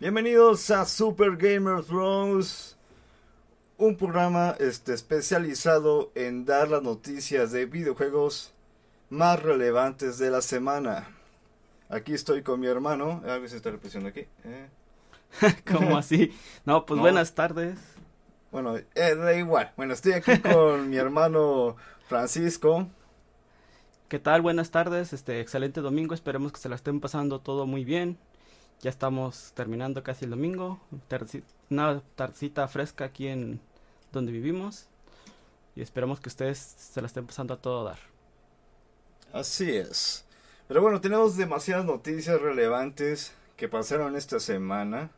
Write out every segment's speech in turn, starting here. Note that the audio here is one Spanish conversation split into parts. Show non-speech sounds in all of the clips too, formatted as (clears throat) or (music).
Bienvenidos a Super Gamer Thrones, un programa este, especializado en dar las noticias de videojuegos más relevantes de la semana. Aquí estoy con mi hermano, a ver si está repitiendo aquí. eh. (laughs) ¿Cómo así? No, pues No. buenas tardes. Bueno, eh, da igual. Bueno, estoy aquí con mi hermano Francisco. ¿Qué tal? Buenas tardes. Este excelente domingo. Esperemos que se la estén pasando todo muy bien. Ya estamos terminando casi el domingo. Una tarcita fresca aquí en donde vivimos. Y esperemos que ustedes se la estén pasando a todo dar. Así es. Pero bueno, tenemos demasiadas noticias relevantes que pasaron esta semana.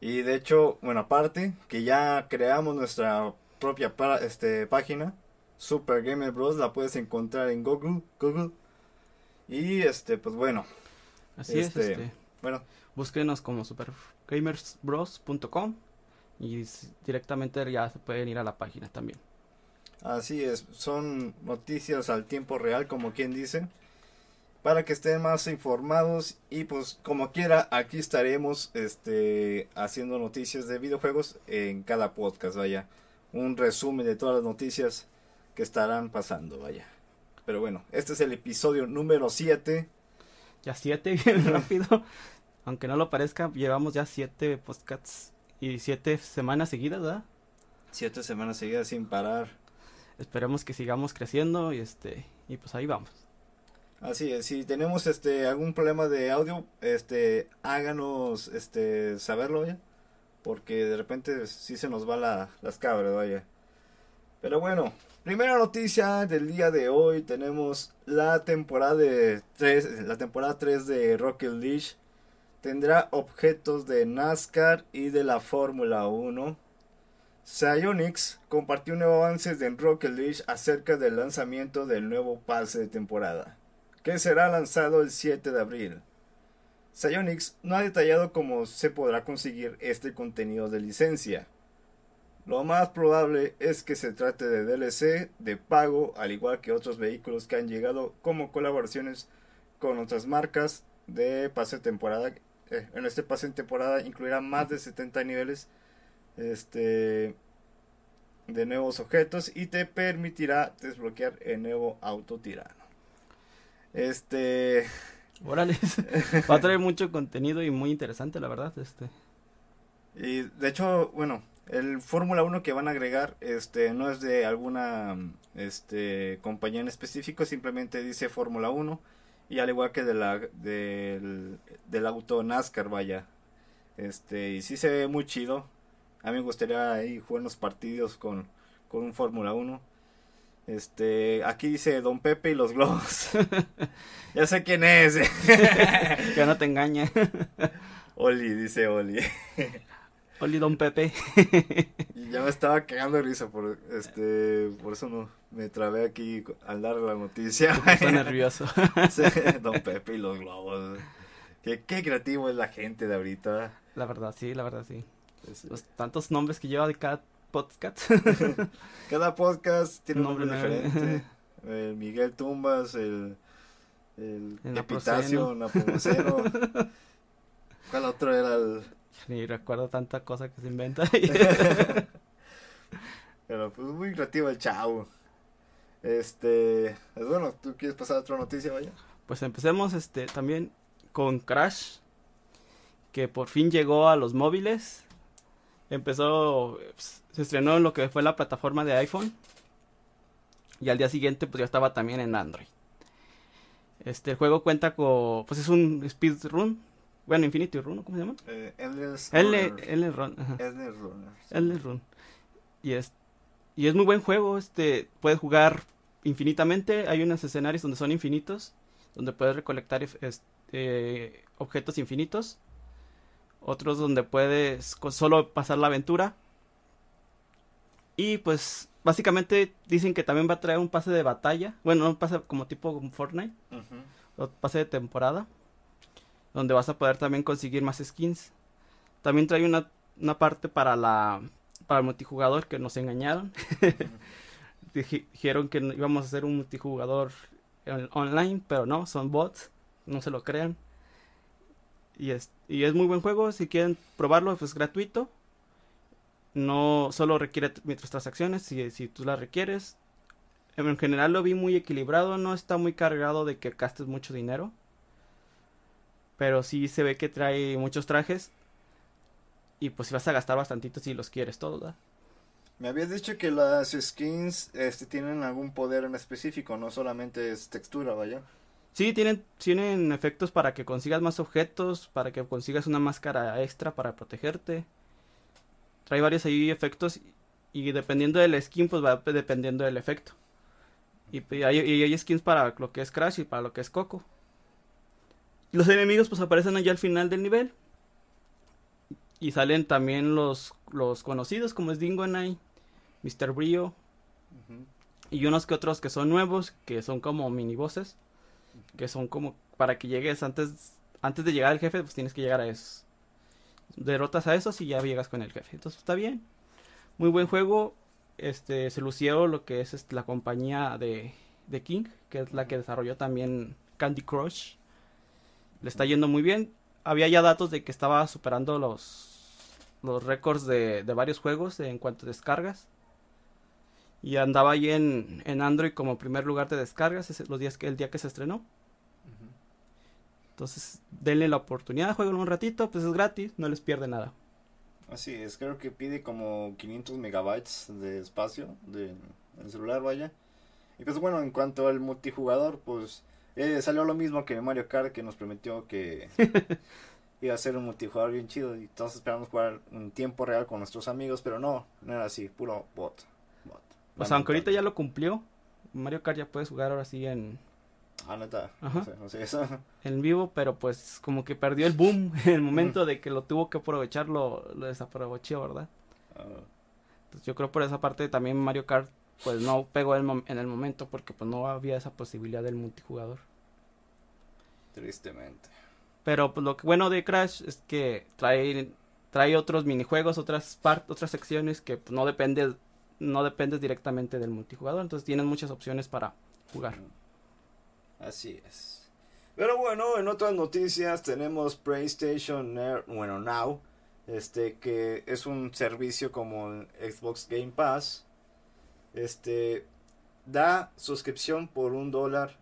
Y de hecho, bueno, aparte que ya creamos nuestra propia este, página, Super Gamer Bros, la puedes encontrar en Google, Google. Y este, pues bueno, Así Este, es. Este, bueno, búsquenos como supergamersbros.com y directamente ya se pueden ir a la página también. Así es, son noticias al tiempo real, como quien dice, para que estén más informados y pues como quiera, aquí estaremos este haciendo noticias de videojuegos en cada podcast, vaya, un resumen de todas las noticias que estarán pasando, vaya. Pero bueno, este es el episodio número 7. Ya siete, (laughs) bien rápido. (laughs) Aunque no lo parezca, llevamos ya siete podcasts y siete semanas seguidas, ¿verdad? Siete semanas seguidas sin parar. Esperemos que sigamos creciendo y este y pues ahí vamos. Así es, si tenemos este algún problema de audio, este háganos este saberlo ya, porque de repente sí se nos va la, las cabras, vaya. Pero bueno, primera noticia del día de hoy tenemos la temporada de 3, la temporada 3 de Rocket League tendrá objetos de NASCAR y de la Fórmula 1. Psyonix compartió un nuevo avance de Rocket League acerca del lanzamiento del nuevo pase de temporada que será lanzado el 7 de abril. Psyonix no ha detallado cómo se podrá conseguir este contenido de licencia. Lo más probable es que se trate de DLC de pago, al igual que otros vehículos que han llegado como colaboraciones con otras marcas de pase de temporada. Eh, en este pase de temporada incluirá más de 70 niveles este, de nuevos objetos y te permitirá desbloquear el nuevo auto tirano. Este, Órale, (laughs) va a traer mucho contenido y muy interesante, la verdad, este. y de hecho, bueno, el Fórmula 1 que van a agregar, este, no es de alguna, este, compañía en específico, simplemente dice Fórmula 1 y al igual que de la, del, del auto NASCAR, vaya, este, y sí se ve muy chido. A mí me gustaría ahí jugar unos partidos con, con un Fórmula 1. Este, aquí dice Don Pepe y los globos. (laughs) ya sé quién es. (laughs) Que no te engañe. (laughs) Oli, dice Oli. Oli Don Pepe. Y ya me estaba cagando de risa por este, por eso no me trabé aquí al dar la noticia. Estoy nervioso. (laughs) Sí, Don Pepe y los globos. Qué, qué creativo es la gente de ahorita. La verdad, sí, la verdad, sí. Los tantos nombres que lleva de cada podcast. (laughs) Cada podcast tiene un Nombre nombre nuevo. diferente. El Miguel Tumbas, el, el, El Epitacio, Napomuceno. (laughs) ¿Cuál otro era el...? (laughs) Ni recuerdo tanta cosa que se inventa. (laughs) (laughs) Pero pues muy creativo el chavo. Este, pues bueno, ¿tú quieres pasar a otra noticia, vaya? Pues empecemos este también con Crash, que por fin llegó a los móviles. Empezó, pues, se estrenó en lo que fue la plataforma de iPhone. Y al día siguiente pues ya estaba también en Android. Este el juego cuenta con, pues es un speedrun, bueno, Infinity Run. ¿cómo se llama? Eh, Endless L, Run, ajá. Endless Runner. Endless Run. Y es, y es muy buen juego, este, puedes jugar infinitamente, hay unos escenarios donde son infinitos, donde puedes recolectar eh, objetos infinitos, otros donde puedes solo pasar la aventura. Y pues básicamente dicen que también va a traer un pase de batalla, bueno, un pase como tipo Fortnite, Ujú. o pase de temporada, donde vas a poder también conseguir más skins. También trae una, una parte para la para el multijugador que nos engañaron. (laughs) Dije- Dijeron que íbamos a hacer un multijugador on- online, pero no, son bots, no se lo crean. Y es, y es muy buen juego, si quieren probarlo, pues gratuito. No solo requiere transacciones si, si tú las requieres. En general lo vi muy equilibrado, no está muy cargado de que gastes mucho dinero. Pero sí se ve que trae muchos trajes. Y pues si vas a gastar bastantito si los quieres todos, ¿verdad? Me habías dicho que las skins este, tienen algún poder en específico, no solamente es textura, vaya. Sí, tienen, tienen efectos para que consigas más objetos, para que consigas una máscara extra para protegerte. Trae varios ahí efectos y dependiendo del skin, pues va dependiendo del efecto. Y, hay, y hay skins para lo que es Crash y para lo que es Coco. Los enemigos pues aparecen allá al final del nivel. Y salen también los, los conocidos como es Dingo Night, Mr. Brio. Y unos que otros que son nuevos, que son como mini bosses. Que son como para que llegues antes, antes de llegar al jefe, pues tienes que llegar a esos. Derrotas a esos y ya llegas con el jefe. Entonces está bien. Muy buen juego. Este, se lució lo que es este, la compañía de, de King, que es la que desarrolló también Candy Crush. Le está yendo muy bien. Había ya datos de que estaba superando los, los récords de, de varios juegos en cuanto a descargas y andaba ahí en, en Android como primer lugar de descargas los días que, el día que se estrenó. Entonces, denle la oportunidad, jueguen un ratito, pues es gratis, no les pierde nada. Así es, creo que pide como 500 megabytes de espacio de, el celular, vaya. Y pues bueno, en cuanto al multijugador, pues eh, salió lo mismo que Mario Kart, que nos prometió que (laughs) iba a ser un multijugador bien chido. Y todos esperamos jugar en tiempo real con nuestros amigos, pero no, no era así, puro bot. O sea, aunque ahorita ya lo cumplió, Mario Kart ya puedes jugar ahora sí en... Ah, neta. Ajá. No sé, eso. (laughs) En vivo, pero pues como que perdió el boom (laughs) en el momento de que lo tuvo que aprovechar, lo, lo desaprovechó, ¿verdad? Ah. Entonces yo creo por esa parte también Mario Kart pues no pegó en el momento porque pues no había esa posibilidad del multijugador. Tristemente. Pero pues lo que bueno de Crash es que trae trae otros minijuegos, otras otras secciones que pues, no depende no dependes directamente del multijugador, entonces tienes muchas opciones para jugar. Así es. Pero bueno, en otras noticias tenemos PlayStation bueno, Now, este que es un servicio como Xbox Game Pass. Este da suscripción por un dólar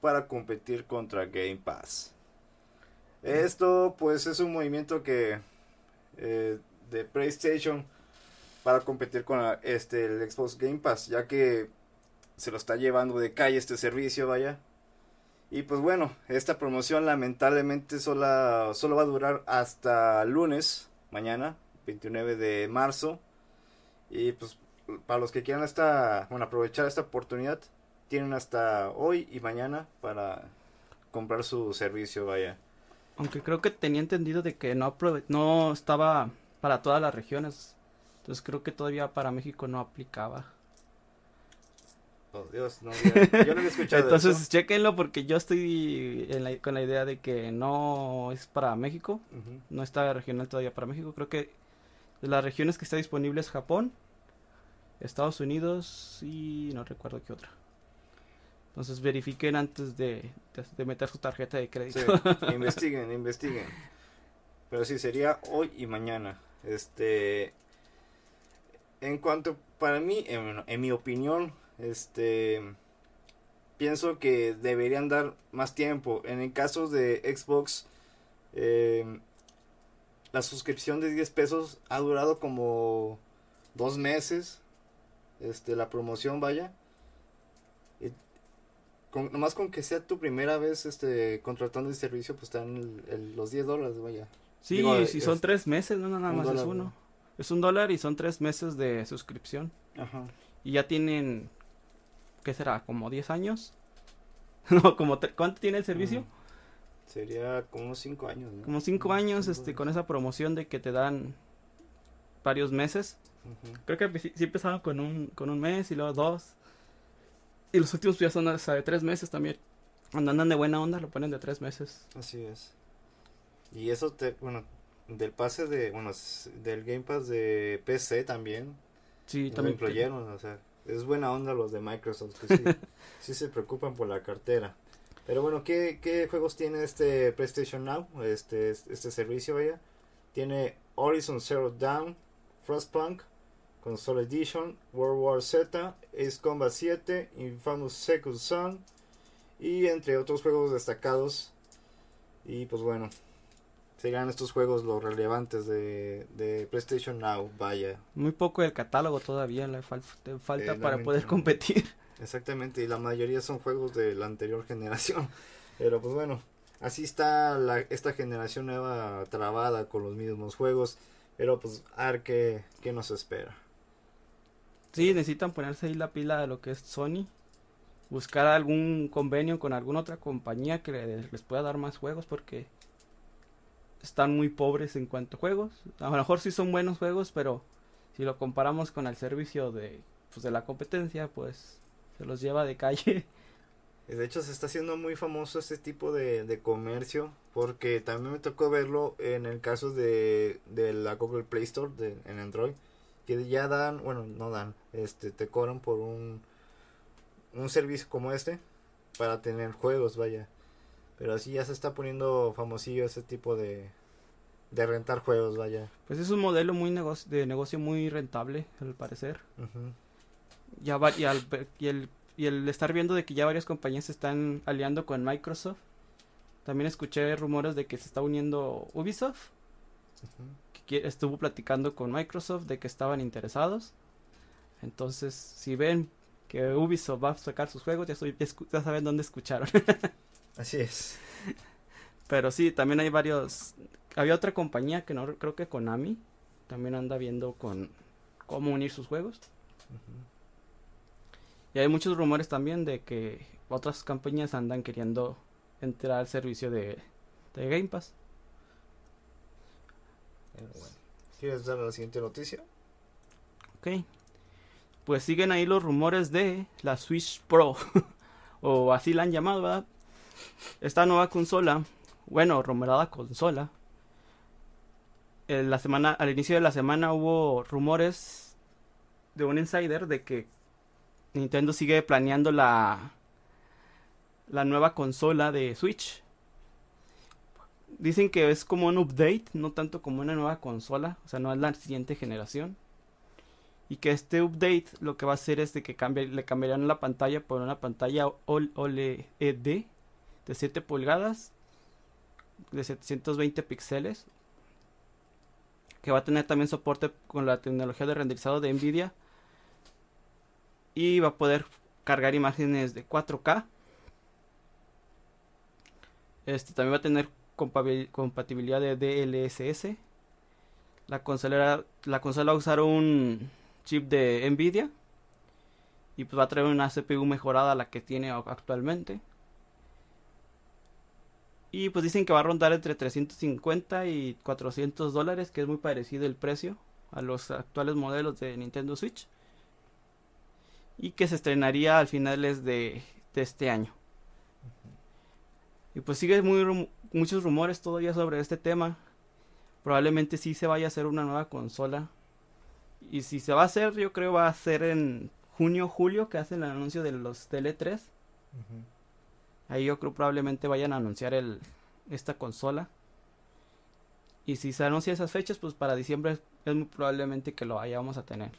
para competir contra Game Pass. Esto pues es un movimiento que eh, de PlayStation para competir con este el Xbox Game Pass, ya que se lo está llevando de calle este servicio, vaya. Y pues bueno, esta promoción lamentablemente solo, solo va a durar hasta lunes, mañana, 29 de marzo. Y pues para los que quieran esta, bueno, aprovechar esta oportunidad, tienen hasta hoy y mañana para comprar su servicio, vaya. Aunque creo que tenía entendido de que no, no estaba para todas las regiones. Entonces creo que todavía para México no aplicaba. Oh, Dios, no, yo no he (laughs) escuchado Entonces, chequenlo porque yo estoy con la idea de que no es para México. No está regional todavía para México. Creo que de las regiones que está disponible es Japón, Estados Unidos y no recuerdo qué otra. Entonces verifiquen antes de, meter su tarjeta de crédito. (laughs) investiguen, investiguen. Pero sí, sería hoy y mañana. Este, en cuanto para mí, en, mi opinión, este pienso que deberían dar más tiempo. En el caso de Xbox, em, la suscripción de 10 pesos ha durado como dos meses. Este, la promoción, vaya. Con, nomás con que sea tu primera vez este, contratando el servicio, pues están los 10 dólares, vaya. Sí, si son tres meses, no, nada más es uno. Es un dólar y son tres meses de suscripción. Ajá. Y ya tienen, ¿qué será? ¿Como 10 años? (laughs) no, como ¿cuánto tiene el servicio? Mm, sería como cinco años, ¿no? Como cinco años, este, con esa promoción de que te dan varios meses. Creo que sí, empezaron con un, con un mes y luego dos. Y los últimos ya son hasta de tres meses también. Cuando andan de buena onda, lo ponen de tres meses. Así es. Y eso te, bueno, del pase de, bueno, del Game Pass de PC también. Sí, también. incluyeron, o sea, es buena onda los de Microsoft, que sí, (laughs) sí se preocupan por la cartera. Pero bueno, ¿qué, ¿qué, juegos tiene este PlayStation Now? Este, este servicio, vaya. Tiene Horizon Zero Dawn, Frostpunk, Console Edition, World War Z, Ace Combat 7, Infamous Second Son y entre otros juegos destacados. Y pues bueno, serán estos juegos los relevantes de, de PlayStation Now, vaya. Muy poco el catálogo todavía, le falta para poder competir. (laughs) Exactamente, y la mayoría son juegos de la anterior generación. (laughs) Pero pues bueno, así está la, esta generación nueva trabada con los mismos juegos. Pero pues a ver qué, qué nos espera. Sí, necesitan ponerse ahí la pila de lo que es Sony. Buscar algún convenio con alguna otra compañía que les pueda dar más juegos porque están muy pobres en cuanto a juegos. A lo mejor sí son buenos juegos, pero si lo comparamos con el servicio de, pues, de la competencia, pues se los lleva de calle. (laughs) De hecho, se está haciendo muy famoso este tipo de, de comercio, porque también me tocó verlo en el caso de, de la Google Play Store en Android, que ya dan, bueno, no dan, este, te cobran por un, un servicio como este para tener juegos, vaya. Pero así ya se está poniendo famosillo ese tipo de, de rentar juegos, vaya. Pues es un modelo muy negocio, de negocio muy rentable, al parecer. Ya va, y, y, el, y el estar viendo de que ya varias compañías se están aliando con Microsoft. También escuché rumores de que se está uniendo Ubisoft estuvo platicando con Microsoft de que estaban interesados. Entonces, si ven que Ubisoft va a sacar sus juegos, ya, ya, saben dónde escucharon. (laughs) Así es. Pero sí, también hay varios. Había otra compañía que no creo que Konami también anda viendo con cómo unir sus juegos. Y hay muchos rumores también de que otras compañías andan queriendo entrar al servicio de, de Game Pass. ¿Quieres dar la siguiente noticia? Ok. Pues siguen ahí los rumores de la Switch Pro. (laughs) o así la han llamado, ¿verdad? Esta nueva consola, bueno, rumorada consola. En la semana, al inicio de la semana hubo rumores de un insider de que Nintendo sigue planeando la la nueva consola de Switch dicen que es como un update, no tanto como una nueva consola, o sea, no es la siguiente generación. Y que este update lo que va a hacer es de que cambie, le cambiarán la pantalla por una pantalla OLED de 7 pulgadas, de 720 píxeles, que va a tener también soporte con la tecnología de renderizado de Nvidia y va a poder cargar imágenes de 4K. Este también va a tener compatibilidad de DLSS. La consola, la consola va a usar un chip de Nvidia. Y pues va a traer una CPU mejorada a la que tiene actualmente. Y pues dicen que va a rondar entre 350 y 400 dólares, que es muy parecido el precio a los actuales modelos de Nintendo Switch. Y que se estrenaría al finales de, de este año. Y pues sigue muy, muchos rumores todavía sobre este tema. Probablemente sí se vaya a hacer una nueva consola. Y si se va a hacer, yo creo va a ser en junio, julio, que hacen el anuncio de los Tele3. Ahí yo creo probablemente vayan a anunciar el, esta consola. Y si se anuncia esas fechas, pues para diciembre es muy probablemente que lo vayamos a tener.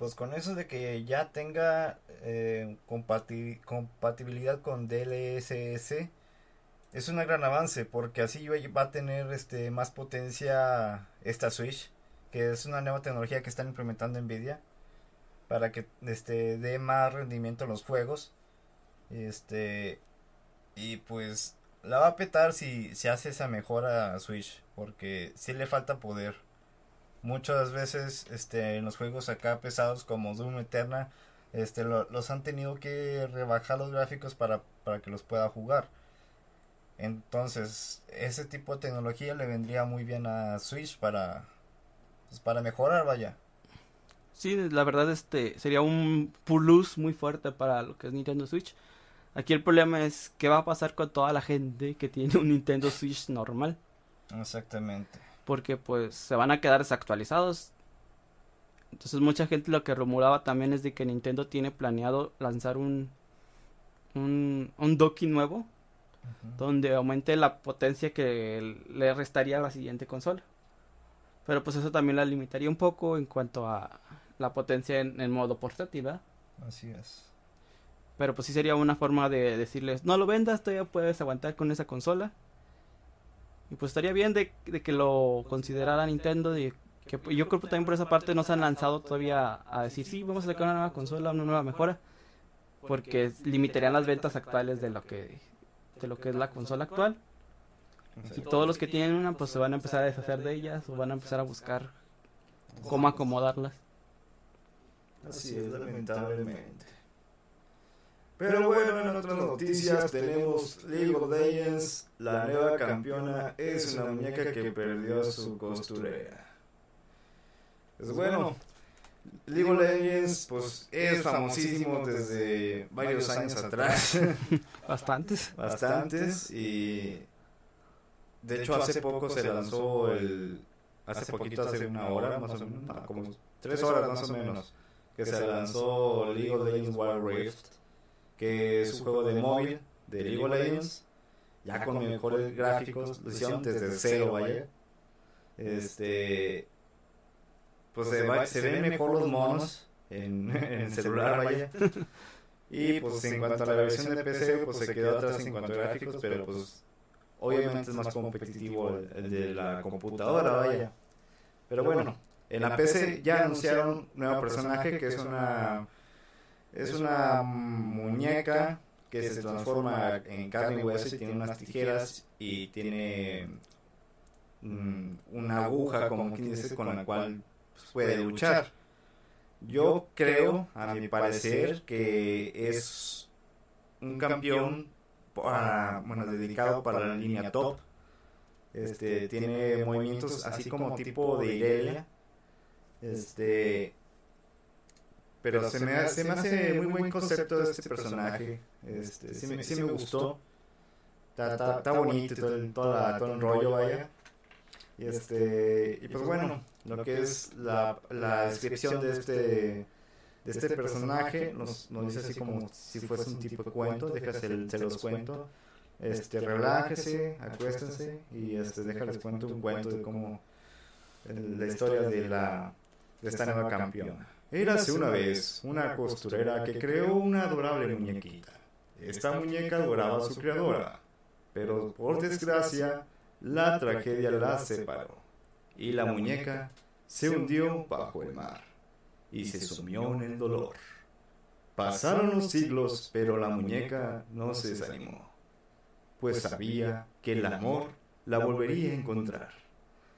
Pues con eso de que ya tenga eh, compatibilidad con DLSS, es un gran avance porque así va a tener este más potencia esta Switch, que es una nueva tecnología que están implementando Nvidia para que este dé más rendimiento en los juegos. Este y pues la va a petar si se hace esa mejora a Switch porque si le falta poder. Muchas veces este en los juegos acá pesados como Doom Eterna este los han tenido que rebajar los gráficos para, para que los pueda jugar entonces, ese tipo de tecnología le vendría muy bien a Switch para, pues, para mejorar, vaya. Sí, la verdad este sería un plus muy fuerte para lo que es Nintendo Switch. Aquí el problema es qué va a pasar con toda la gente que tiene un Nintendo Switch normal. Exactamente. Porque pues se van a quedar desactualizados. Entonces mucha gente lo que rumoraba también es de que Nintendo tiene planeado lanzar un un, un docking nuevo donde aumente la potencia que le restaría a la siguiente consola. Pero pues eso también la limitaría un poco en cuanto a la potencia en, en modo portátil, ¿verdad? Así es. Pero pues sí sería una forma de decirles, no lo vendas, todavía puedes aguantar con esa consola. Y pues estaría bien de, de que lo considerara Nintendo, de que pues, yo creo que también por esa parte no se han lanzado todavía a decir, sí, vamos a sacar una nueva consola, una nueva mejora. Porque limitarían las ventas actuales de lo que, de lo que es la consola actual. Y todos los que tienen una pues se van a empezar a deshacer de ellas o van a empezar a buscar cómo acomodarlas. Así es, lamentablemente. Pero bueno, en otras noticias tenemos League of Legends, la nueva campeona es una muñeca que perdió su costurera. Pues bueno, League of Legends pues es famosísimo desde varios años atrás, (laughs) (laughs) Bastantes. bastantes, y de hecho hace poco se lanzó el, hace poquito, hace una hora más o menos, no, como tres horas más o menos, que se lanzó League of Legends Wild Rift, que es un juego de móvil de League of Legends, ya con mejores gráficos, lo hicieron desde cero, vaya. Este, pues se, va- se ven mejor los monos en, (laughs) en el celular, vaya. (laughs) Y pues en cuanto a la versión de PC, pues se quedó atrás en cuanto a gráficos, pero pues obviamente es más competitivo el, el de la computadora, vaya. Pero bueno, en la PC ya anunciaron un nuevo personaje que es una es una muñeca que se transforma en carne y hueso y tiene unas tijeras y tiene mm, una aguja, como quien dice, con la cual pues, puede luchar. Yo creo, a mi parecer, que es un campeón para, bueno, dedicado para la línea top. Este, tiene movimientos así como tipo de Irelia. Este, pero se me, hace, se me hace muy buen concepto de este personaje. Este, sí, me, sí me gustó. Está, está, está bonito todo el, toda todo el rollo, vaya. Y, este, y pues bueno, lo que es la, la descripción de este, de este personaje nos, nos dice así como si fuese un tipo de cuento, déjase el, se los cuento. Este, relájese, acuéstense y este, déjales cuento un cuento de cómo la historia de la de esta nueva campeona. Érase una vez una costurera que creó una adorable muñequita. Esta muñeca adoraba a su creadora, pero por desgracia la tragedia la separó y la muñeca se hundió bajo el mar y se sumió en el dolor. Pasaron los siglos, pero la muñeca no se desanimó, pues sabía que el amor la volvería a encontrar.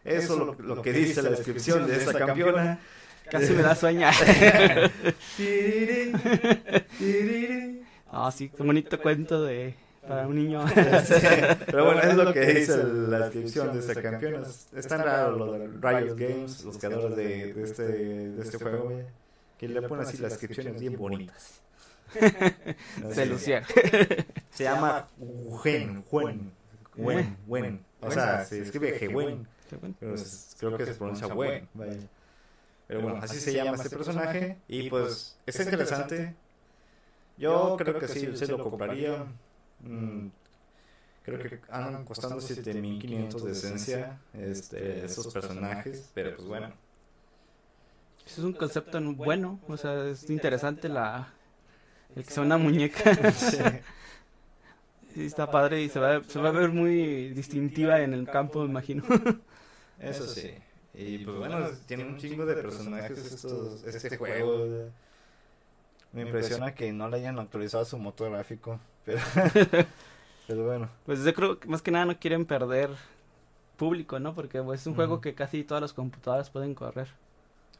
Eso es lo, lo que dice la descripción de esta campeona. Casi me da sueña. (laughs) Ah, sí, qué bonito cuento de para un niño. Sí, Pero bueno, es lo que dice la descripción de esta campeona. Es, es tan raro lo de Riot Games, los creadores de, de este, de este juego, que le ponen así las descripciones bien bonitas. (laughs) Se lucía. (laughs) Se llama Wen, Wen, Wen, Wen. O sea, se escribe Gwen, creo que se pronuncia Wen. vaya. Pero bueno, así se llama este personaje y pues es interesante. Yo creo que sí, se lo compraría. Mm, creo que andan costando 7500 de esencia este, esos personajes, pero pues bueno. Es un concepto bueno, o sea, es interesante la el que sea una (laughs) muñeca. (laughs) Sí. Sí, está padre y se va, se va a ver muy distintiva en el campo, me imagino. Eso sí. Y pues bueno, tiene un chingo de personajes estos, este juego. Me impresiona que no le hayan actualizado su motor gráfico. Pero, (laughs) pero bueno. Pues yo creo que más que nada no quieren perder público, ¿no? Porque pues, es un juego que casi todas las computadoras pueden correr.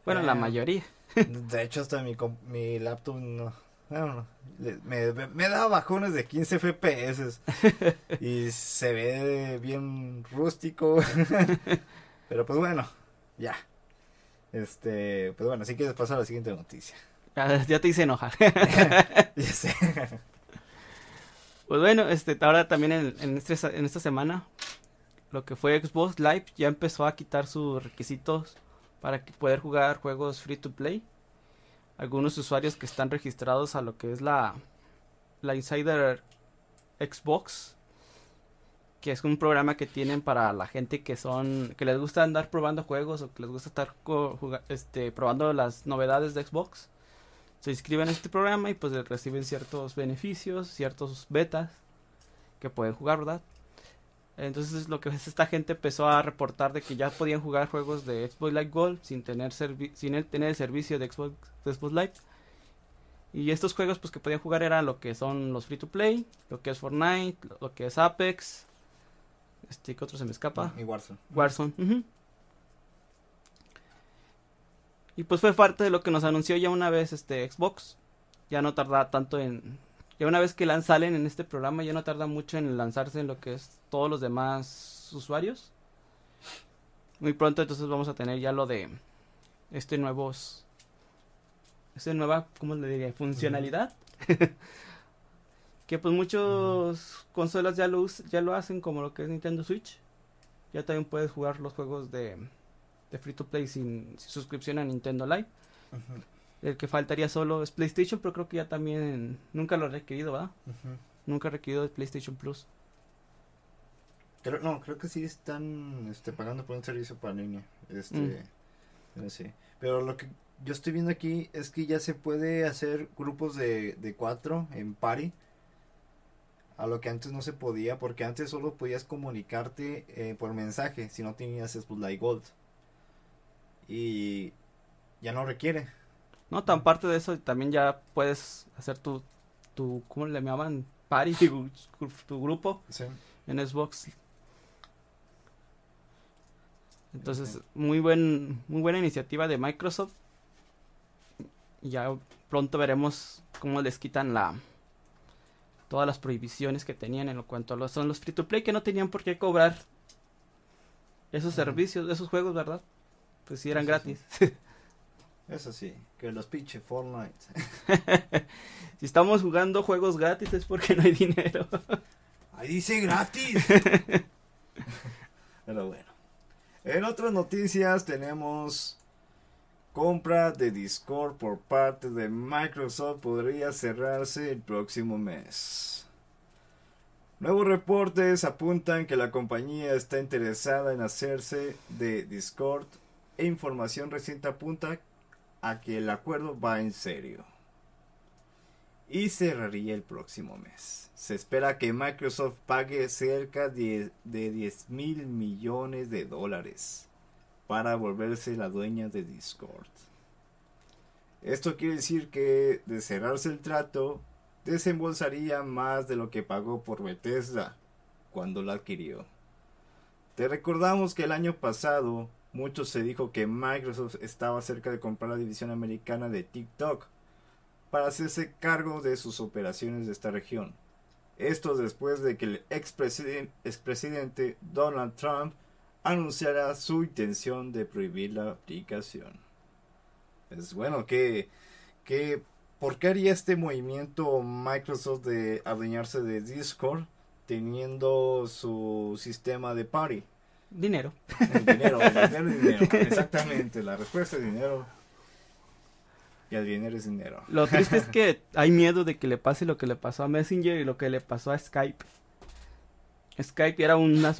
Bueno, la Eh, mayoría. (laughs) De hecho, hasta mi, mi laptop no. no, no, me, me da bajones de 15 FPS. (laughs) y se ve bien rústico. pero pues bueno, ya. Este, pues bueno, si quieres pasar a la siguiente noticia. Ya, ya te hice enojar. (laughs) (laughs) Ya sé. Pues bueno, este, ahora también en, en, este- en esta semana, lo que fue Xbox Live ya empezó a quitar sus requisitos para poder jugar juegos free to play. Algunos usuarios que están registrados a lo que es la la Insider Xbox, que es un programa que tienen para la gente que son que les gusta andar probando juegos o que les gusta estar este, probando las novedades de Xbox. Se inscriben en este programa y pues reciben ciertos beneficios, ciertos betas que pueden jugar, ¿verdad? Entonces lo que es (laughs) esta gente empezó a reportar de que ya podían jugar juegos de Xbox Live Gold sin tener sin tener el servicio de Xbox, de Xbox Live. Y estos juegos pues que podían jugar eran lo que son los free to play, lo que es Fortnite, lo que es Apex, este que otro se me escapa. Y Warzone. Warzone. Y pues fue parte de lo que nos anunció ya una vez este Xbox. Ya no tarda tanto en ya una vez que salen en este programa ya no tarda mucho en lanzarse en lo que es todos los demás usuarios. Muy pronto entonces vamos a tener ya lo de este nuevos esta nueva, ¿cómo le diría? Funcionalidad. (laughs) que pues muchos consolas ya lo, ya lo hacen como lo que es Nintendo Switch. Ya también puedes jugar los juegos de, de free to play sin, suscripción a Nintendo Live. El que faltaría solo es PlayStation, pero creo que ya también nunca lo ha requerido, ¿verdad? Nunca ha requerido el PlayStation Plus. no, creo que sí están este, pagando por un servicio para línea. Este, mm. Pero lo que yo estoy viendo aquí es que ya se puede hacer grupos de, de cuatro en party. A lo que antes no se podía, porque antes solo podías comunicarte eh, por mensaje si no tenías Spotlight Gold. Y ya no requiere. No, tan parte de eso, también ya puedes hacer tu, tu ¿cómo le llamaban? Party, tu, tu grupo en Xbox. Entonces, muy buen muy buena iniciativa de Microsoft ya pronto veremos cómo les quitan la todas las prohibiciones que tenían en lo cuanto a los, son los free to play que no tenían por qué cobrar esos servicios, esos juegos, ¿verdad? Pues si eran gratis. (laughs) Eso sí, que los pinche Fortnite. (laughs) si estamos jugando juegos gratis es porque no hay dinero. (laughs) Ahí dice gratis. Pero bueno. En otras noticias tenemos compra de Discord por parte de Microsoft podría cerrarse el próximo mes. Nuevos reportes apuntan que la compañía está interesada en hacerse de Discord e información reciente apunta a que el acuerdo va en serio. Y cerraría el próximo mes. Se espera que Microsoft pague cerca de, de 10 mil millones de dólares para volverse la dueña de Discord. Esto quiere decir que de cerrarse el trato, desembolsaría más de lo que pagó por Bethesda cuando la adquirió. Te recordamos que el año pasado mucho se dijo que Microsoft estaba cerca de comprar la división americana de TikTok para hacerse cargo de sus operaciones de esta región. Esto después de que el expresidente Donald Trump anunciará su intención de prohibir la aplicación. Es bueno que, que ¿por qué haría este movimiento Microsoft de adueñarse de Discord teniendo su sistema de party? Dinero. dinero, dinero, dinero. (laughs) Exactamente, la respuesta es dinero. Y el dinero es dinero. Lo triste es que (laughs) hay miedo de que le pase lo que le pasó a Messenger y lo que le pasó a Skype. Skype era una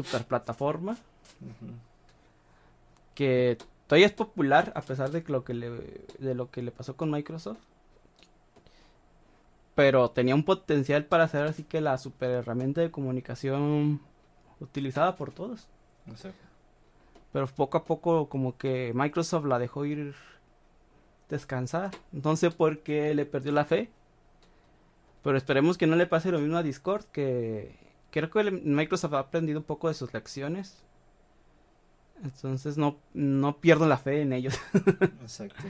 que todavía es popular a pesar de lo que le, de lo que le pasó con Microsoft. Pero tenía un potencial para ser así que la super herramienta de comunicación utilizada por todos. No sé. Pero poco a poco como que Microsoft la dejó ir descansar. No sé por qué le perdió la fe. Pero esperemos que no le pase lo mismo a Discord, que creo que Microsoft ha aprendido un poco de sus lecciones entonces no, no pierdo la fe en ellos. (laughs) Exacto.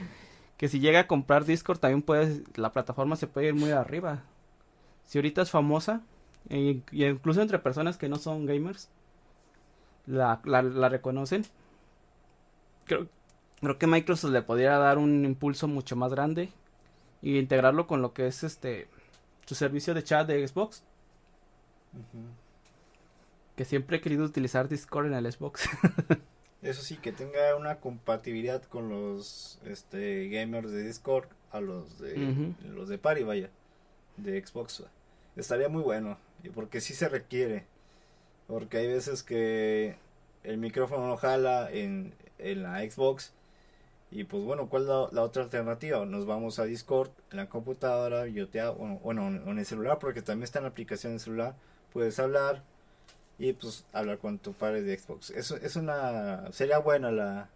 que si llega a comprar Discord también puedes, la plataforma se puede ir muy arriba. Si ahorita es famosa, e incluso entre personas que no son gamers, la, la, reconocen. Creo, creo que Microsoft le podría dar un impulso mucho más grande y integrarlo con lo que es este su servicio de chat de Xbox. Que siempre he querido utilizar Discord en el Xbox. (laughs) Eso sí, que tenga una compatibilidad con los este, gamers de Discord a los de los de Party, vaya, de Xbox. estaría muy bueno. y Porque sí se requiere. Porque hay veces que el micrófono no jala en, en la Xbox. Y pues bueno, ¿cuál es la, la otra alternativa? Nos vamos a Discord en la computadora, yo te bueno, bueno, en el celular, porque también está en la aplicación de celular. Puedes hablar y pues hablar con tu padre de Xbox. Eso es una. Sería buena la,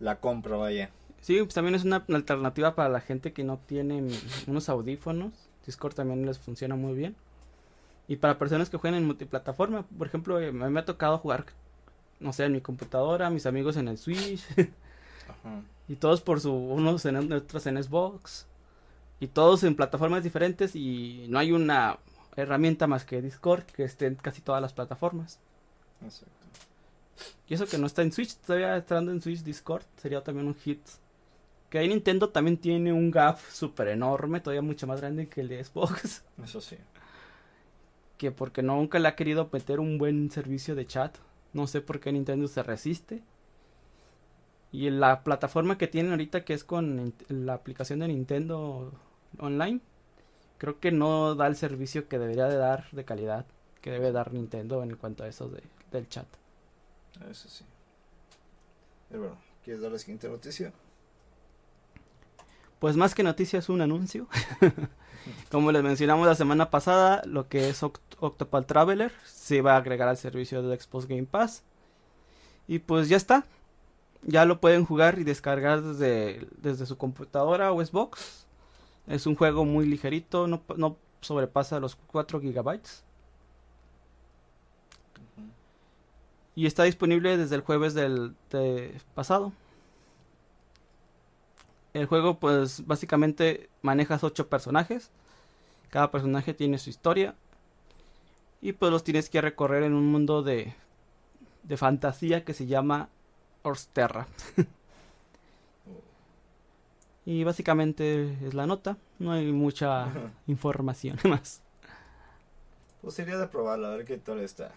la compra, vaya. Sí, pues también es una alternativa para la gente que no tiene unos audífonos. Discord también les funciona muy bien. Y para personas que juegan en multiplataforma, por ejemplo, eh, me ha tocado jugar, no sé, en mi computadora, mis amigos en el Switch. Ajá. (laughs) Y todos por su, unos en otros en Xbox. Y todos en plataformas diferentes y no hay una herramienta más que Discord que esté en casi todas las plataformas. Exacto. Y eso que no está en Switch, todavía estando en Switch Discord, sería también un hit. Que ahí Nintendo también tiene un gap súper enorme, todavía mucho más grande que el de Xbox. (laughs) Eso sí. Que porque nunca le ha querido meter un buen servicio de chat. No sé por qué Nintendo se resiste. Y la plataforma que tienen ahorita, que es con la aplicación de Nintendo Online, creo que no da el servicio que debería de dar de calidad que debe dar Nintendo en cuanto a eso de, del chat. Eso sí. Pero bueno, ¿quieres dar la siguiente noticia? Pues más que noticia es un anuncio. (laughs) Como les mencionamos la semana pasada, lo que es Octopal Traveler se va a agregar al servicio de Xbox Game Pass. Y pues ya está. Ya lo pueden jugar y descargar desde, desde su computadora o Xbox. Es un juego muy ligerito, no, sobrepasa los 4 gigabytes. Y está disponible desde el jueves del pasado. El juego pues básicamente manejas ocho personajes. Cada personaje tiene su historia. Y pues los tienes que recorrer en un mundo de, de fantasía que se llama Orsterra. (laughs) y básicamente es la nota. No hay mucha información (laughs) más. Pues sería de probarla, a ver qué tal está.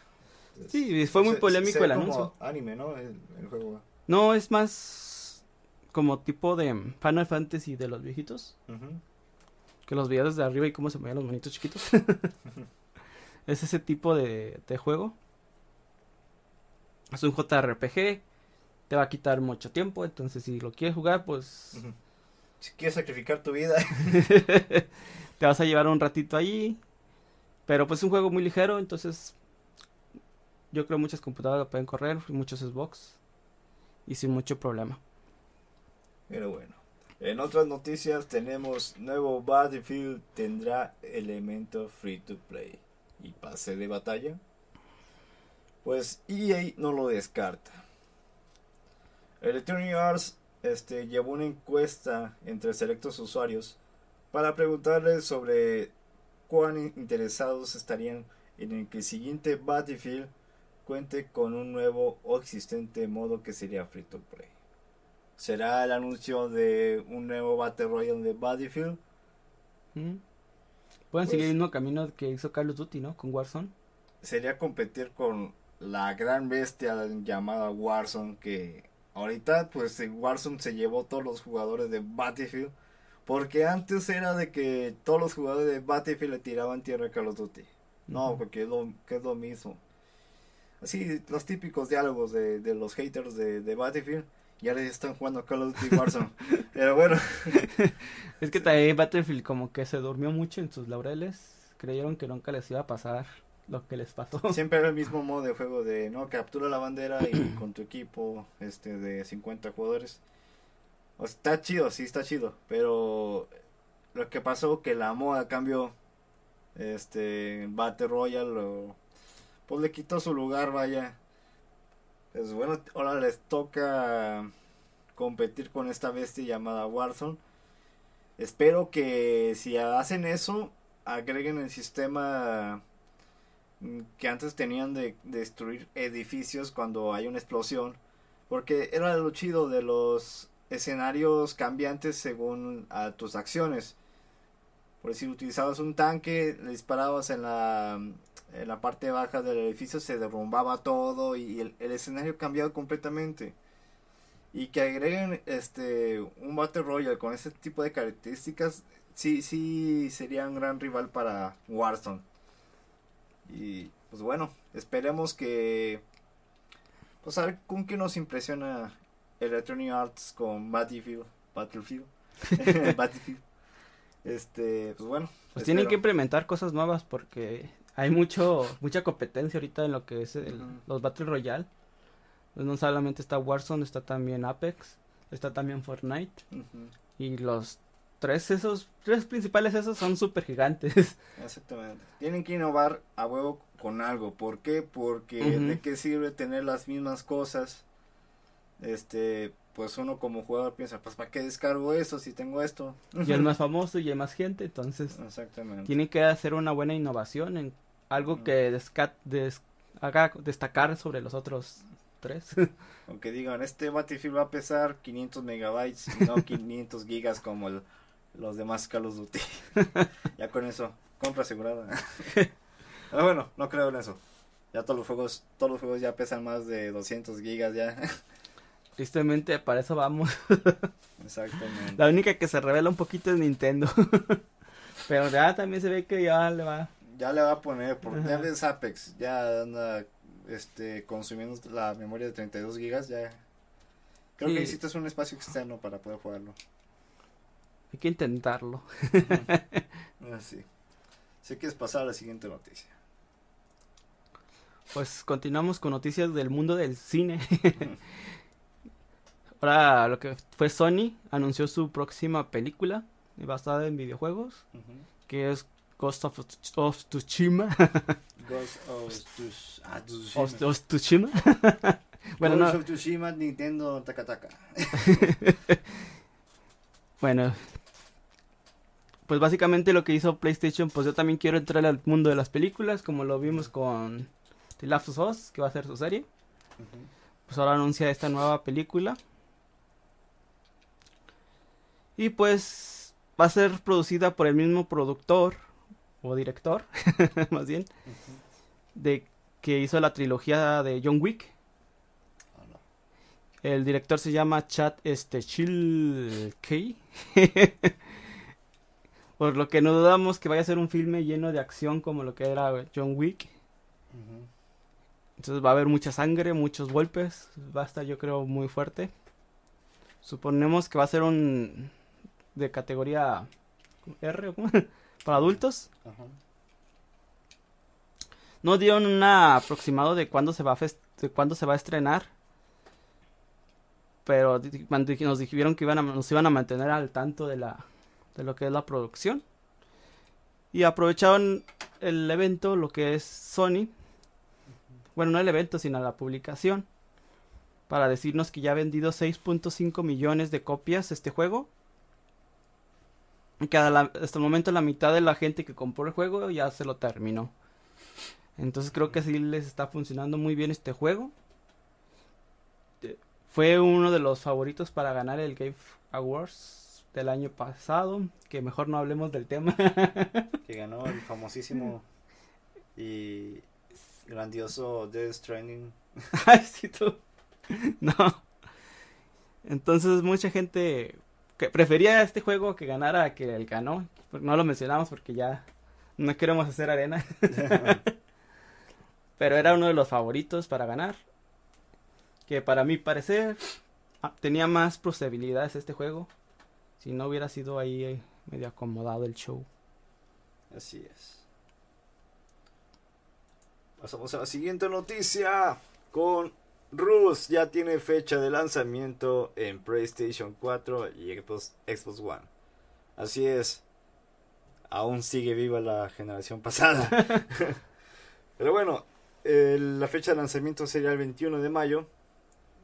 Sí, fue muy polémico el anuncio. anime, ¿no? El, juego. No, es más como tipo de Final Fantasy de los viejitos. Que los veías desde arriba y cómo se movían los monitos chiquitos. (laughs) es ese tipo de, de juego. Es un JRPG. Te va a quitar mucho tiempo. Entonces, si lo quieres jugar, pues. Si quieres sacrificar tu vida. (laughs) te vas a llevar un ratito ahí. Pero pues es un juego muy ligero. Entonces yo creo muchas computadoras lo pueden correr, muchos Xbox y sin mucho problema. Pero bueno, en otras noticias tenemos nuevo Battlefield tendrá elemento free to play y pase de batalla. Pues EA no lo descarta. Electronic Arts este, llevó una encuesta entre selectos usuarios para preguntarles sobre cuán interesados estarían en el que el siguiente Battlefield cuente con un nuevo o existente modo que sería Free to Play. ¿Será el anuncio de un nuevo Battle Royale de Battlefield? Pueden pues seguir el mismo camino que hizo Call of Duty, ¿no? Con Warzone. Sería competir con la gran bestia llamada Warzone que ahorita pues Warzone se llevó todos los jugadores de Battlefield porque antes era de que todos los jugadores de Battlefield le tiraban tierra a Call of Duty. No, porque es lo, que es lo mismo así los típicos diálogos de, de los haters de, de Battlefield ya les están jugando Call of Duty Warzone. (laughs) Pero bueno. es que también Battlefield como que se durmió mucho en sus laureles. Creyeron que nunca les iba a pasar lo que les pasó. (laughs) Siempre era el mismo modo de juego de, no, captura la bandera y (clears throat) con tu equipo este de 50 jugadores. O está chido, sí está chido, pero lo que pasó que la moda cambió. Este, Battle Royale o pues le quitó su lugar, vaya. Pues bueno, ahora les toca competir con esta bestia llamada Warzone. Espero que si hacen eso, agreguen el sistema que antes tenían de destruir edificios cuando hay una explosión. Porque era lo chido de los escenarios cambiantes según a tus acciones. Por decir, utilizabas un tanque, le disparabas en la en la parte baja del edificio se derrumbaba todo y el, escenario cambiaba completamente. Y que agreguen este un Battle Royale con ese tipo de características sí, sí sería un gran rival para Warzone. Y pues bueno, esperemos que pues a ver con qué nos impresiona Electronic Arts con Battlefield, Battlefield, (laughs) Battlefield. Este, pues bueno. Pues tienen que implementar cosas nuevas porque hay mucho mucha competencia ahorita en lo que es los Battle Royale. Pues no solamente está Warzone, está también Apex, está también Fortnite. Y los tres esos, tres principales esos son súper gigantes. (laughs) Exactamente. Tienen que innovar a huevo con algo. ¿Por qué? Porque de qué sirve tener las mismas cosas. Este, pues uno como jugador piensa, pues ¿para qué descargo eso si tengo esto? Y es más (laughs) famoso y hay más gente, entonces. Exactamente. Tiene que hacer una buena innovación en algo que haga destacar sobre los otros tres. (laughs) Aunque digan, este Battlefield va a pesar 500 megabytes y no 500 gigas como los demás Call of Duty. (laughs) ya con eso, compra asegurada. Pero (laughs) bueno, no creo en eso. Ya todos los juegos, todos los juegos ya pesan más de 200 gigas ya. (laughs) Tristemente, para eso vamos. Exactamente. La única que se revela un poquito es Nintendo. Pero ya también se ve que ya le va. Ya le va a poner, porque ya ves Apex, ya anda este, consumiendo la memoria de 32 gigas, ya. Creo que necesitas un espacio externo para poder jugarlo. Hay que intentarlo. Así. Si quieres pasar a la siguiente noticia. Pues continuamos con noticias del mundo del cine. Ahora lo que fue Sony anunció su próxima película basada en videojuegos, que es Ghost of, Tsushima. Ghost of, Tsushima. (laughs) bueno, Ghost of Tsushima, Nintendo Takataka. (laughs) bueno, pues básicamente lo que hizo PlayStation, pues yo también quiero entrar al mundo de las películas, como lo vimos con The Last of Us, que va a ser su serie. Pues ahora anuncia esta nueva película. Y pues va a ser producida por el mismo productor o director, (laughs) más bien, de que hizo la trilogía de John Wick. El director se llama Chad este, Chill (laughs) Por lo que no dudamos que vaya a ser un filme lleno de acción como lo que era John Wick. Entonces va a haber mucha sangre, muchos golpes. Va a estar yo creo muy fuerte. Suponemos que va a ser un de categoría R (laughs) para adultos. No dieron un aproximado de cuándo se va a de cuándo se va a estrenar. Pero nos dijeron que iban a, nos iban a mantener al tanto de la de lo que es la producción. Y aprovecharon el evento, lo que es Sony. Bueno, no el evento, sino la publicación. Para decirnos que ya ha vendido 6.5 millones de copias este juego que hasta el momento la mitad de la gente que compró el juego ya se lo terminó. Entonces creo que sí les está funcionando muy bien este juego. Fue uno de los favoritos para ganar el Game Awards del año pasado. Que mejor no hablemos del tema. (laughs) que ganó el famosísimo y grandioso Death Stranding. (laughs) Ay, sí, tú. No. Entonces mucha gente prefería este juego que ganara que el ganó. No lo mencionamos porque ya no queremos hacer arena. (laughs) Pero era uno de los favoritos para ganar. Que para mi parecer ah, tenía más posibilidades este juego. Si no hubiera sido ahí eh, medio acomodado el show. Así es. Pasamos a la siguiente noticia con Rus ya tiene fecha de lanzamiento en PlayStation 4 y Xbox, One. Así es. Aún sigue viva la generación (laughs) pasada. (laughs) Pero bueno, la fecha de lanzamiento sería el 21 de mayo.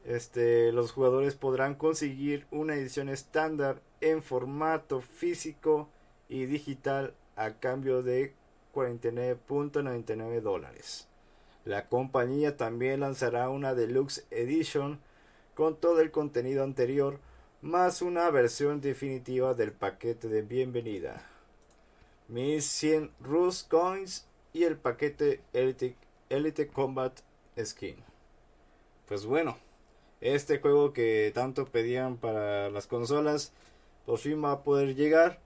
Este, los jugadores podrán conseguir una edición estándar en formato físico y digital a cambio de 49.99 dólares. La compañía también lanzará una Deluxe Edition con todo el contenido anterior, más una versión definitiva del paquete de bienvenida. 1100 Rust Coins y el paquete Elite, Elite Combat Skin. Pues bueno, este juego que tanto pedían para las consolas, por fin va a poder llegar.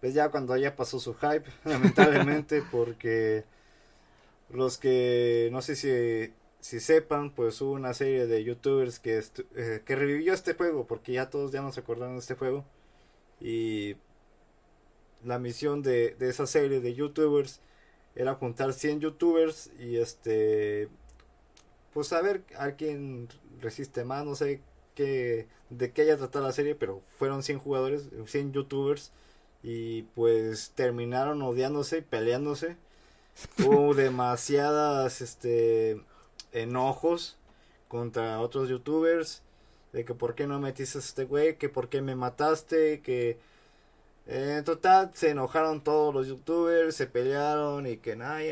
pues ya cuando ya pasó su hype, (laughs) lamentablemente, (laughs) porque los que no sé si, si sepan, pues hubo una serie de youtubers que, eh, que revivió este juego, porque ya todos ya no se acordaron de este juego. Y la misión de, de esa serie de youtubers era juntar 100 youtubers y este pues a ver a quién resiste más, no sé qué de qué haya tratado la serie, pero fueron 100 jugadores, 100 youtubers y pues terminaron odiándose y peleándose. (laughs) Hubo demasiadas este enojos contra otros youtubers de que por qué no metiste a este güey, que por qué me mataste, que en total se enojaron todos los youtubers, se pelearon y que nada,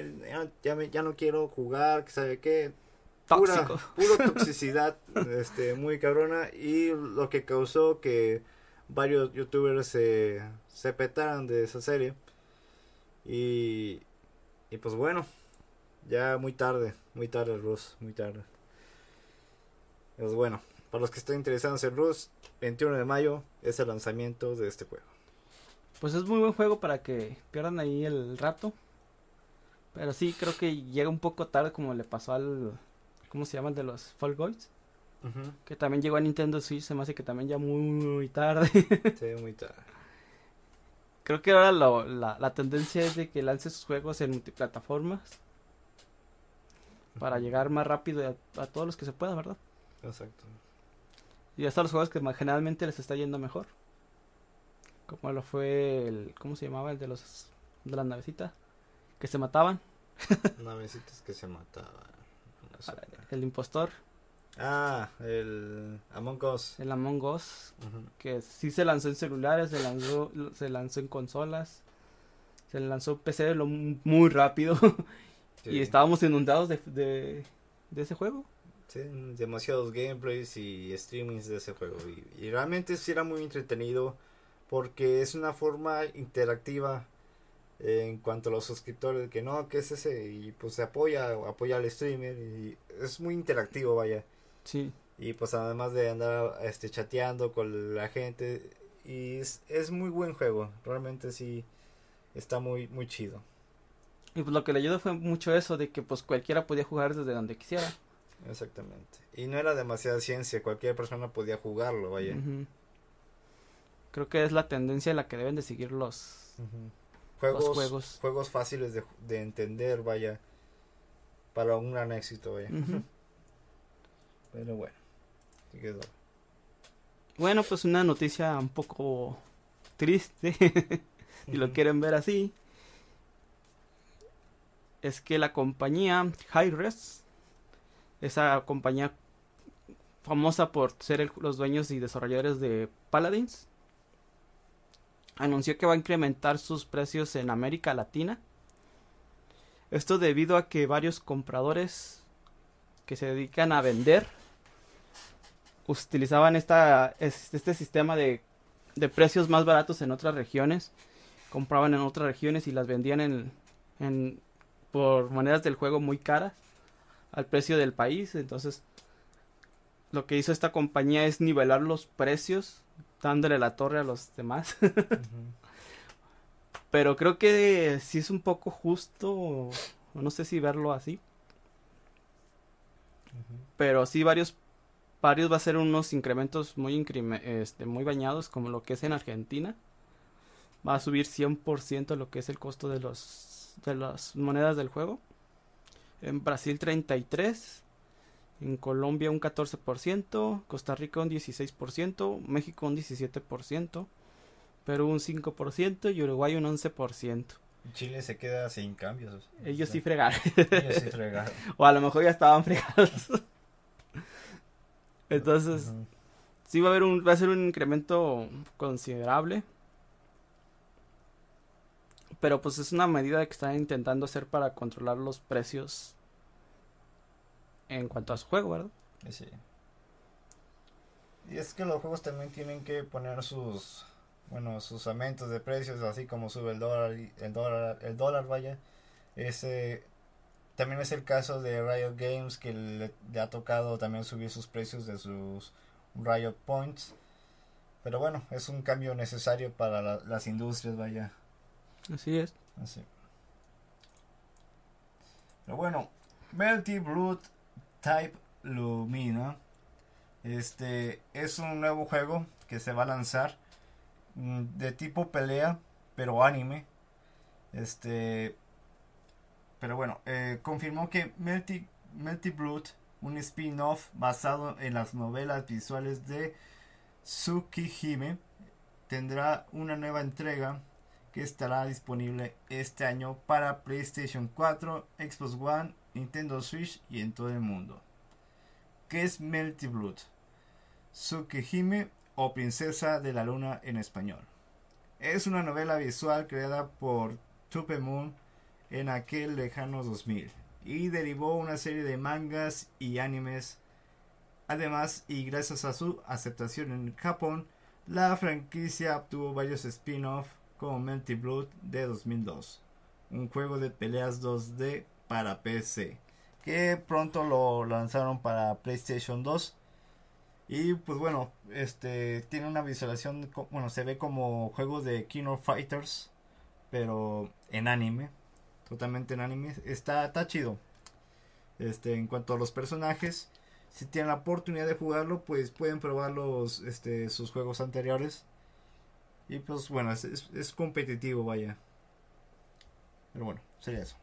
ya, ya, no quiero jugar, que sabe qué. Pura, pura (laughs) toxicidad, este, muy cabrona y lo que causó que varios youtubers se, se petaran de esa serie. Y, y pues bueno, ya muy tarde, muy tarde Rus, muy tarde. Pues bueno, para los que estén interesados en Rus, 21 de mayo es el lanzamiento de este juego. Pues es muy buen juego para que pierdan ahí el rato. Pero sí, creo que llega un poco tarde como le pasó al... ¿Cómo se llama? El de los Fall Guys. Que también llegó a Nintendo Switch, se me hace que también ya muy, tarde. (laughs) sí, muy tarde. Creo que ahora lo, la, la tendencia es de que lance sus juegos en multiplataformas. Para llegar más rápido a, a, todos los que se pueda, ¿verdad? Exacto. Y hasta los juegos que generalmente les está yendo mejor como lo fue el, ¿cómo se llamaba? El de los, de las (laughs) navecitas, que se mataban. Navecitas que se mataban. El impostor. Ah, el Among Us. El Among Us, que sí se lanzó en celulares, se lanzó, se lanzó en consolas, se lanzó PC lo, muy rápido (laughs) y estábamos inundados de, de, de, ese juego. Sí, demasiados gameplays y streamings de ese juego y, y realmente sí era muy entretenido porque es una forma interactiva en cuanto a los suscriptores que no que es ese y pues se apoya apoya al streamer y es muy interactivo vaya. Sí. Y pues además de andar este chateando con la gente y es, es muy buen juego realmente sí está muy muy chido. Y pues lo que le ayudó fue mucho eso de que pues cualquiera podía jugar desde donde quisiera. Exactamente. Y no era demasiada ciencia cualquier persona podía jugarlo vaya. Creo que es la tendencia en la que deben de seguir los, juegos, juegos. fáciles de, entender, vaya. Para un gran éxito, vaya. (laughs) Pero bueno. Bueno, pues una noticia un poco triste, (laughs) si lo quieren ver así, es que la compañía Hi-Res, esa compañía famosa por ser los dueños y desarrolladores de Paladins, anunció que va a incrementar sus precios en América Latina. Esto debido a que varios compradores que se dedican a vender utilizaban este sistema de, precios más baratos en otras regiones. Compraban en otras regiones y las vendían en, en, por monedas del juego muy caras al precio del país. Entonces, lo que hizo esta compañía es nivelar los precios dándole la torre a los demás. (laughs) Pero creo que sí es un poco justo, no sé si verlo así. Pero sí varios varios va a ser unos incrementos muy este, muy bañados como lo que es en Argentina. Va a subir 100% lo que es el costo de los de las monedas del juego. En Brasil 33 en Colombia un 14%, Costa Rica un 16%, México un 17%, Perú un 5% y Uruguay un 11%. Chile se queda sin cambios. Ellos sí fregaron. Ellos sí fregaron. (laughs) o a lo mejor ya estaban fregados. (laughs) Entonces, sí va a haber un va a ser un incremento considerable. Pero pues es una medida que están intentando hacer para controlar los precios en cuanto a su juego, ¿verdad? Sí. Y es que los juegos también tienen que poner sus bueno, sus aumentos de precios, así como sube el dólar, el dólar, el dólar vaya. Ese también es el caso de Riot Games que le, ha tocado también subir sus precios de sus Riot Points. Pero bueno, es un cambio necesario para las industrias, vaya. Así es. Así. Pero bueno, Melty Blood Type Lumina. Este es un nuevo juego que se va a lanzar mm, de tipo pelea, pero anime. Este, pero bueno, eh, confirmó que Melty, Melty Blood, un spin-off basado en las novelas visuales de Tsukihime, tendrá una nueva entrega que estará disponible este año para PlayStation 4, Xbox One, Nintendo Switch y en todo el mundo. ¿Qué es Melty Blood? Tsukihime o Princesa de la Luna en español. Es una novela visual creada por Tupe Moon en aquel lejano 2000 y derivó una serie de mangas y animes. Además, y gracias a su aceptación en Japón, la franquicia obtuvo varios spin-off como Melty Blood de 2002, un juego de peleas 2D para PC, que pronto lo lanzaron para PlayStation 2. Y pues bueno, este tiene una visualización, bueno, se ve como juego de King of Fighters, pero en anime, totalmente en anime. Está, está chido. Este, en cuanto a los personajes, si tienen la oportunidad de jugarlo, pues pueden probar los, este, sus juegos anteriores. Y pues bueno, es, competitivo, vaya. Pero bueno, sería eso.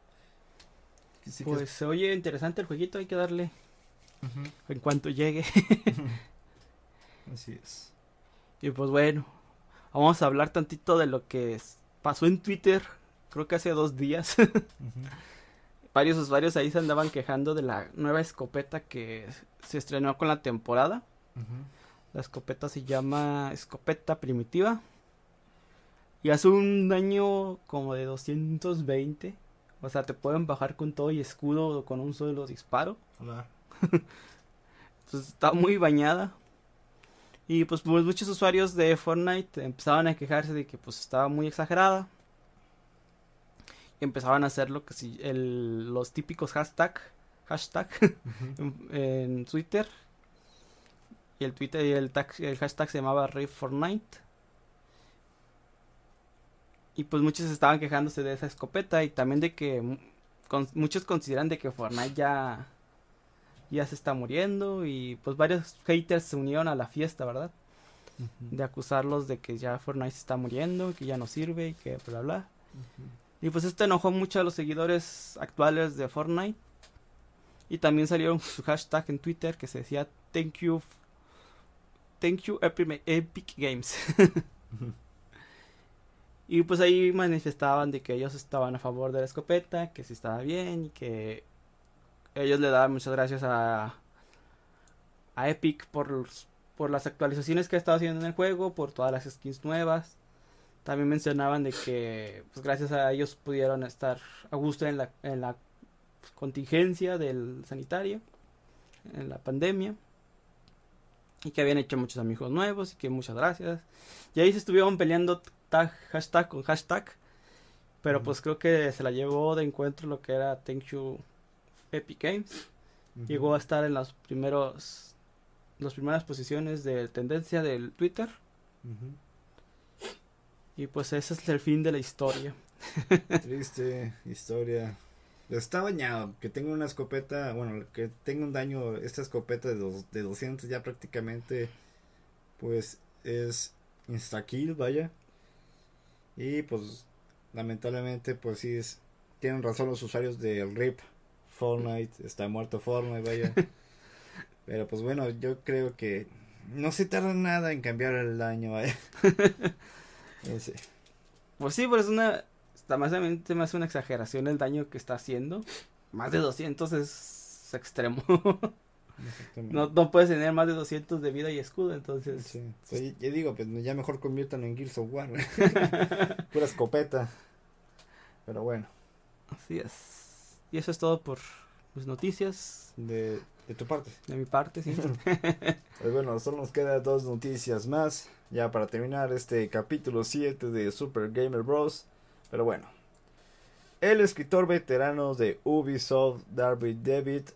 Pues se oye interesante el jueguito, hay que darle en cuanto llegue. Así es. Y pues bueno, vamos a hablar tantito de lo que pasó en Twitter, creo que hace dos días. Varios usuarios ahí se andaban quejando de la nueva escopeta que se estrenó con la temporada. La escopeta se llama escopeta primitiva. Y hace un daño como de 220. O sea, te pueden bajar con todo y escudo con un solo disparo. Entonces está muy bañada. Y pues, pues, muchos usuarios de Fortnite empezaban a quejarse de que pues estaba muy exagerada. Y empezaban a hacer lo que si el, los típicos hashtag, hashtag en, Twitter. Y el Twitter y el, tag, el hashtag se llamaba Rave Fortnite. Y pues muchos estaban quejándose de esa escopeta y también de que muchos consideran de que Fortnite ya ya se está muriendo y pues varios haters se unieron a la fiesta, ¿verdad? De acusarlos de que ya Fortnite se está muriendo, que ya no sirve y que bla bla. Y pues esto enojó mucho a los seguidores actuales de Fortnite. Y también salieron (laughs) su hashtag en Twitter que se decía thank you thank you Epic Games. (laughs) Y pues ahí manifestaban de que ellos estaban a favor de la escopeta, que sí estaba bien y que ellos le daban muchas gracias a, a Epic por, por las actualizaciones que ha estado haciendo en el juego, por todas las skins nuevas. También mencionaban de que pues gracias a ellos pudieron estar a gusto en la, en la contingencia del sanitario, en la pandemia. Y que habían hecho muchos amigos nuevos y que muchas gracias. Y ahí se estuvieron peleando hashtag con hashtag. Pero pues creo que se la llevó de encuentro lo que era Thank You Epic Games. Llegó a estar en los primeros las primeras posiciones de tendencia del Twitter. Y pues ese es el fin de la historia. (laughs) Triste historia. Está bañado, que tenga una escopeta, bueno, que tenga un daño, esta escopeta de, dos, de 200 ya prácticamente, pues es insta-kill, vaya. Y pues lamentablemente pues sí es, tienen razón los usuarios del RIP Fortnite, está muerto Fortnite, vaya. (laughs) Pero pues bueno, yo creo que no se tarda nada en cambiar el daño, vaya. (laughs) Pues sí, pero es una, está más, más una exageración el daño que está haciendo. Más de 200 es extremo. (laughs) No, no puedes tener más de 200 de vida y escudo, entonces. Sí. Pues, yo digo, pues ya mejor conviertan en Gears of War. (laughs) Pura escopeta. Pero bueno. Así es. Y eso es todo por mis noticias. De, de tu parte. De mi parte, sí. (laughs) pues bueno, solo nos quedan dos noticias más. Ya para terminar este capítulo 7 de Super Gamer Bros. Pero bueno. El escritor veterano de Ubisoft, Darby David,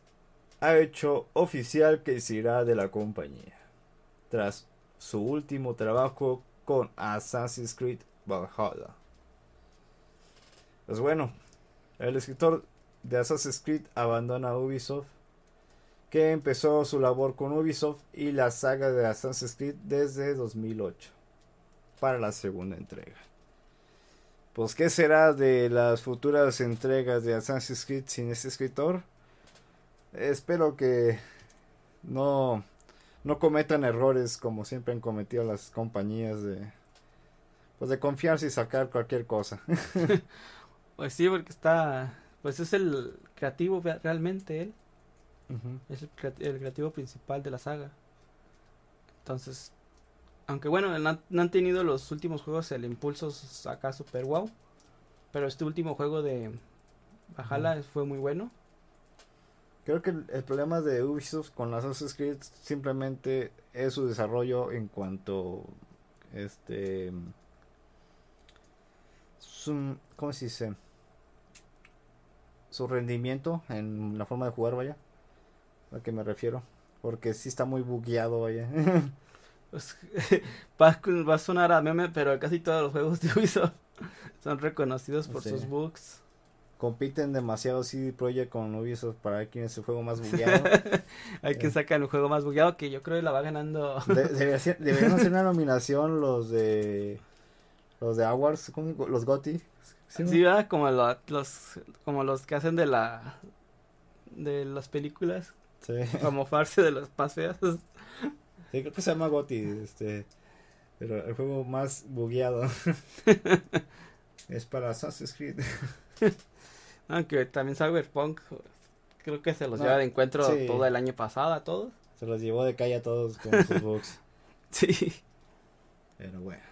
ha hecho oficial que se irá de la compañía. Tras su último trabajo con Assassin's Creed Valhalla. Pues bueno, el escritor de Assassin's Creed abandona Ubisoft, que empezó su labor con Ubisoft y la saga de Assassin's Creed desde 2008 para la segunda entrega. Pues, ¿qué será de las futuras entregas de Assassin's Creed sin este escritor? Espero que no, no cometan errores como siempre han cometido las compañías de, pues de confiarse y sacar cualquier cosa. (laughs) pues sí, porque está, pues es el creativo realmente él. Es el, creativo principal de la saga. Entonces, aunque bueno, no, han tenido los últimos juegos el impulso acá super wow. Pero este último juego de Bajala fue muy bueno. Creo que el, problema de Ubisoft con las Assassin's Creed simplemente es su desarrollo en cuanto este su, ¿cómo se dice? su rendimiento en la forma de jugar, vaya. A qué me refiero. Porque sí está muy bugueado, vaya. (laughs) Pues, (laughs) va, a sonar a meme, pero casi todos los juegos de Ubisoft (laughs) son reconocidos por sus bugs. Compiten demasiado CD Projekt con Ubisoft para ver quién es el juego más (laughs) bugueado. Hay que eh. sacar el juego más bugueado que yo creo que la va ganando. deberían hacer una (laughs) nominación los de los de Awards, los GOTY. Sí, como los como los que hacen de la de las películas. Sí. Como farse de los más feas. (laughs) Sí, creo que se llama Gotti, este, pero el juego más bugueado es para Assassin's Creed. Aunque también Cyberpunk creo que se los lleva de encuentro todo el año pasado a todos. Se los llevó de calle a todos con (laughs) sus bugs. sí. Pero bueno.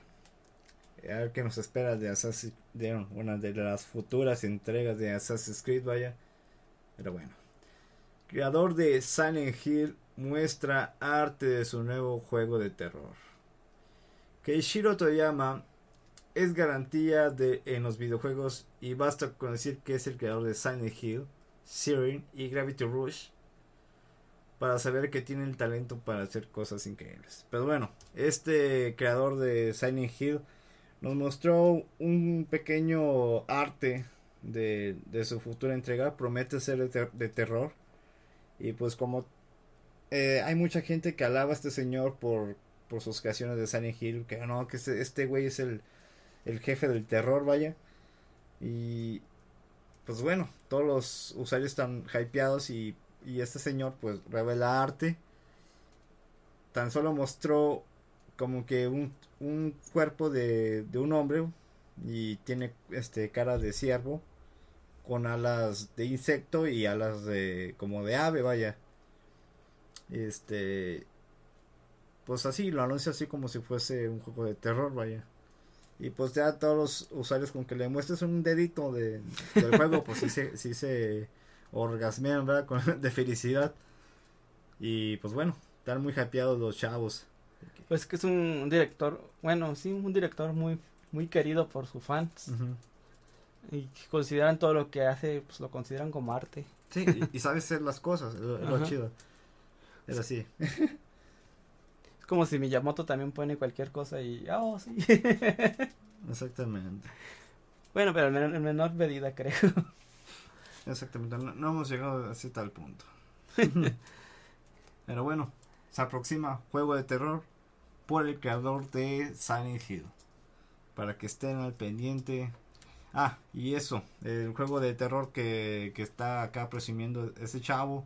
A ver qué nos espera de Assassin's de una de las futuras entregas de Assassin's Creed, vaya. Pero bueno. Creador de Silent Hill muestra arte de su nuevo juego de terror. Keishiro Toyama es garantía de en los videojuegos y basta con decir que es el creador de Silent Hill, Siren y Gravity Rush para saber que tiene el talento para hacer cosas increíbles. Pero bueno, este creador de Silent Hill nos mostró un pequeño arte de, su futura entrega. Promete ser de terror. Y pues como eh, hay mucha gente que alaba a este señor por, por sus creaciones de Silent Hill, que no, que este, este güey es el, el jefe del terror, vaya. Y pues bueno, todos los usuarios están hypeados y, y este señor pues revela arte. Tan solo mostró como que un, un cuerpo de, de un hombre y tiene este cara de ciervo con alas de insecto y alas de como de ave, vaya. Este. Pues así, lo anuncia así como si fuese un juego de terror, vaya. Y pues ya todos los usuarios con que le muestres un dedito de, del juego, pues sí se, sí se orgasmean, ¿verdad? Con, (laughs) de felicidad. Y pues bueno, están muy hypeados los chavos. Pues que es un director, bueno, sí, un director muy muy querido por sus fans. Y consideran todo lo que hace, pues lo consideran como arte. Sí, y, sabe hacer las cosas, es lo chido. Es así. (laughs) Como si Miyamoto también pone cualquier cosa y, oh, sí. (laughs) Exactamente. Bueno, pero en, menor medida, creo. Exactamente, no, hemos llegado a ese tal punto. (laughs) pero bueno, se aproxima juego de terror por el creador de Silent Hill. Para que estén al pendiente. Ah, y eso, el juego de terror que, que está acá presumiendo ese chavo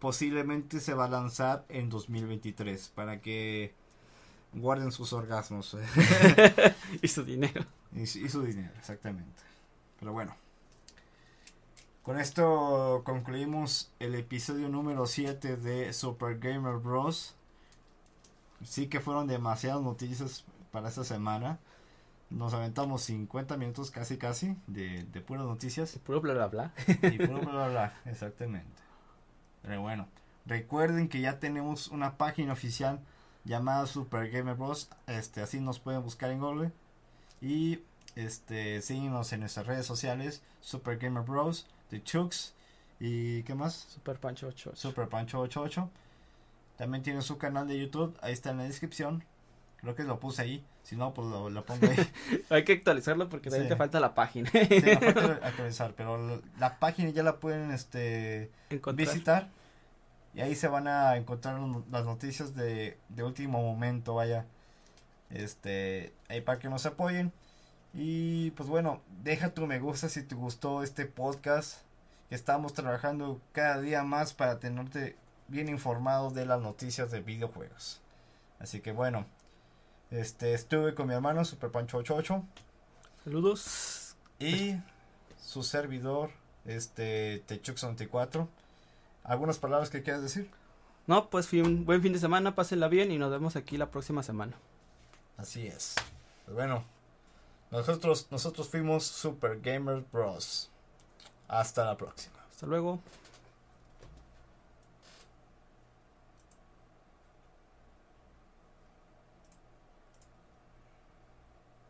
posiblemente se va a lanzar en 2023 para que guarden sus orgasmos. (laughs) y su dinero. Y, su dinero, exactamente. Pero bueno. Con esto concluimos el episodio número 7 de Super Gamer Bros. Sí que fueron demasiadas noticias para esta semana. Nos aventamos 50 minutos casi casi de, de puras noticias. Y puro bla bla bla. Y puro bla bla bla, exactamente. Pero bueno, recuerden que ya tenemos una página oficial llamada Super Gamer Bros. Este, así nos pueden buscar en Google. Y este, síguenos en nuestras redes sociales, Super Gamer Bros, The Chucks y ¿qué más? Super Pancho 88. Super Pancho 88. También tiene su canal de YouTube, ahí está en la descripción. Creo que lo puse ahí. Si no, pues lo, lo pongo ahí. (laughs) Hay que actualizarlo porque también Sí. te falta la página. Sí, me falta (laughs) actualizar, pero la, la página ya la pueden este Encontrar. visitar y ahí se van a encontrar las noticias de, de último momento, vaya. Este, ahí para que nos apoyen. Y pues bueno, deja tu me gusta si te gustó este podcast. Estamos trabajando cada día más para tenerte bien informado de las noticias de videojuegos. Así que bueno, este estuve con mi hermano Super Pancho 88 Saludos. y su servidor este Techux 24. ¿Algunas palabras que quieras decir? No, pues fui un buen fin de semana, pásenla bien y nos vemos aquí la próxima semana. Así es. Pues bueno, nosotros nosotros fuimos Super Gamer Bros. Hasta la próxima. Hasta luego.